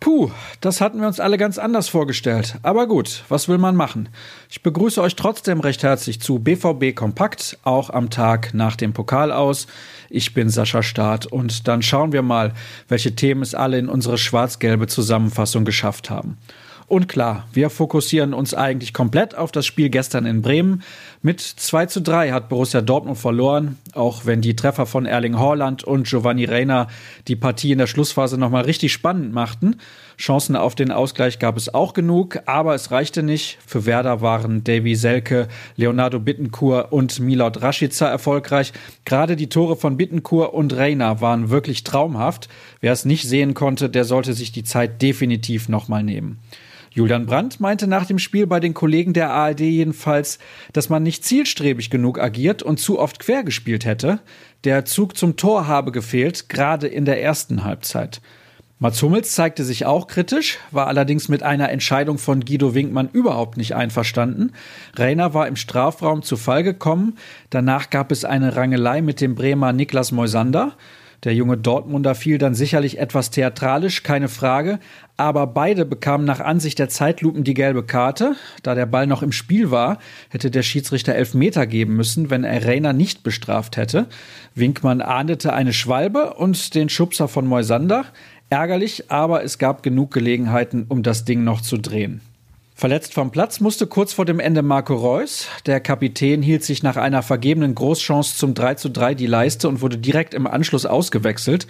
Puh, das hatten wir uns alle ganz anders vorgestellt. Aber gut, was will man machen? Ich begrüße euch trotzdem recht herzlich zu BVB Kompakt, auch am Tag nach dem Pokal aus. Ich bin Sascha Staat und dann schauen wir mal, welche Themen es alle in unsere schwarz-gelbe Zusammenfassung geschafft haben. Und klar, wir fokussieren uns eigentlich komplett auf das Spiel gestern in Bremen. Mit 2 zu 3 hat Borussia Dortmund verloren, auch wenn die Treffer von Erling Haaland und Giovanni Reina die Partie in der Schlussphase nochmal richtig spannend machten. Chancen auf den Ausgleich gab es auch genug, aber es reichte nicht. Für Werder waren Davy Selke, Leonardo Bittencourt und Milot Rashica erfolgreich. Gerade die Tore von Bittencourt und Reina waren wirklich traumhaft. Wer es nicht sehen konnte, der sollte sich die Zeit definitiv nochmal nehmen. Julian Brandt meinte nach dem Spiel bei den Kollegen der ARD jedenfalls, dass man nicht zielstrebig genug agiert und zu oft quer gespielt hätte. Der Zug zum Tor habe gefehlt, gerade in der ersten Halbzeit. Mats Hummels zeigte sich auch kritisch, war allerdings mit einer Entscheidung von Guido Winkmann überhaupt nicht einverstanden. Reiner war im Strafraum zu Fall gekommen. Danach gab es eine Rangelei mit dem Bremer Niklas Moisander. Der junge Dortmunder fiel dann sicherlich etwas theatralisch, keine Frage, aber beide bekamen nach Ansicht der Zeitlupen die gelbe Karte. Da der Ball noch im Spiel war, hätte der Schiedsrichter elf Meter geben müssen, wenn er Reiner nicht bestraft hätte. Winkmann ahndete eine Schwalbe und den Schubser von Moisander. Ärgerlich, aber es gab genug Gelegenheiten, um das Ding noch zu drehen. Verletzt vom Platz musste kurz vor dem Ende Marco Reus. Der Kapitän hielt sich nach einer vergebenen Großchance zum 3 zu 3 die Leiste und wurde direkt im Anschluss ausgewechselt.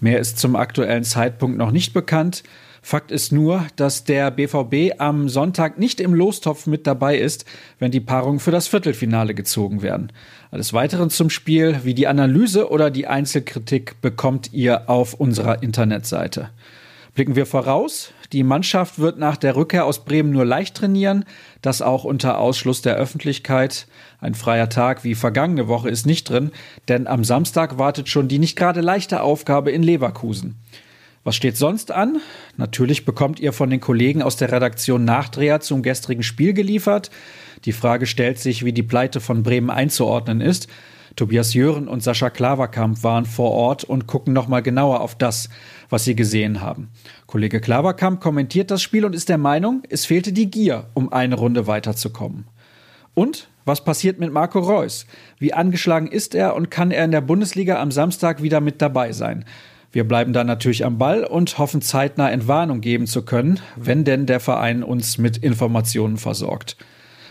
Mehr ist zum aktuellen Zeitpunkt noch nicht bekannt. Fakt ist nur, dass der BVB am Sonntag nicht im Lostopf mit dabei ist, wenn die Paarungen für das Viertelfinale gezogen werden. Alles Weitere zum Spiel, wie die Analyse oder die Einzelkritik, bekommt ihr auf unserer Internetseite. Blicken wir voraus. Die Mannschaft wird nach der Rückkehr aus Bremen nur leicht trainieren, das auch unter Ausschluss der Öffentlichkeit. Ein freier Tag wie vergangene Woche ist nicht drin, denn am Samstag wartet schon die nicht gerade leichte Aufgabe in Leverkusen. Was steht sonst an? Natürlich bekommt ihr von den Kollegen aus der Redaktion Nachdreher zum gestrigen Spiel geliefert. Die Frage stellt sich, wie die Pleite von Bremen einzuordnen ist. Tobias Jören und Sascha Klaverkamp waren vor Ort und gucken nochmal genauer auf das, was sie gesehen haben. Kollege Klaverkamp kommentiert das Spiel und ist der Meinung, es fehlte die Gier, um eine Runde weiterzukommen. Und was passiert mit Marco Reus? Wie angeschlagen ist er und kann er in der Bundesliga am Samstag wieder mit dabei sein? Wir bleiben da natürlich am Ball und hoffen zeitnah Entwarnung geben zu können, wenn denn der Verein uns mit Informationen versorgt.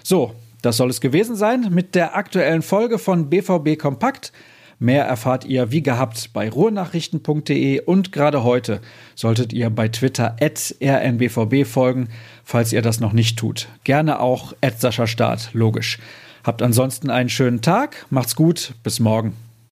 So, das soll es gewesen sein mit der aktuellen Folge von BVB Kompakt. Mehr erfahrt ihr wie gehabt bei ruhrnachrichten.de und gerade heute solltet ihr bei Twitter at rnbvb folgen, falls ihr das noch nicht tut. Gerne auch at Sascha Start, logisch. Habt ansonsten einen schönen Tag, macht's gut, bis morgen.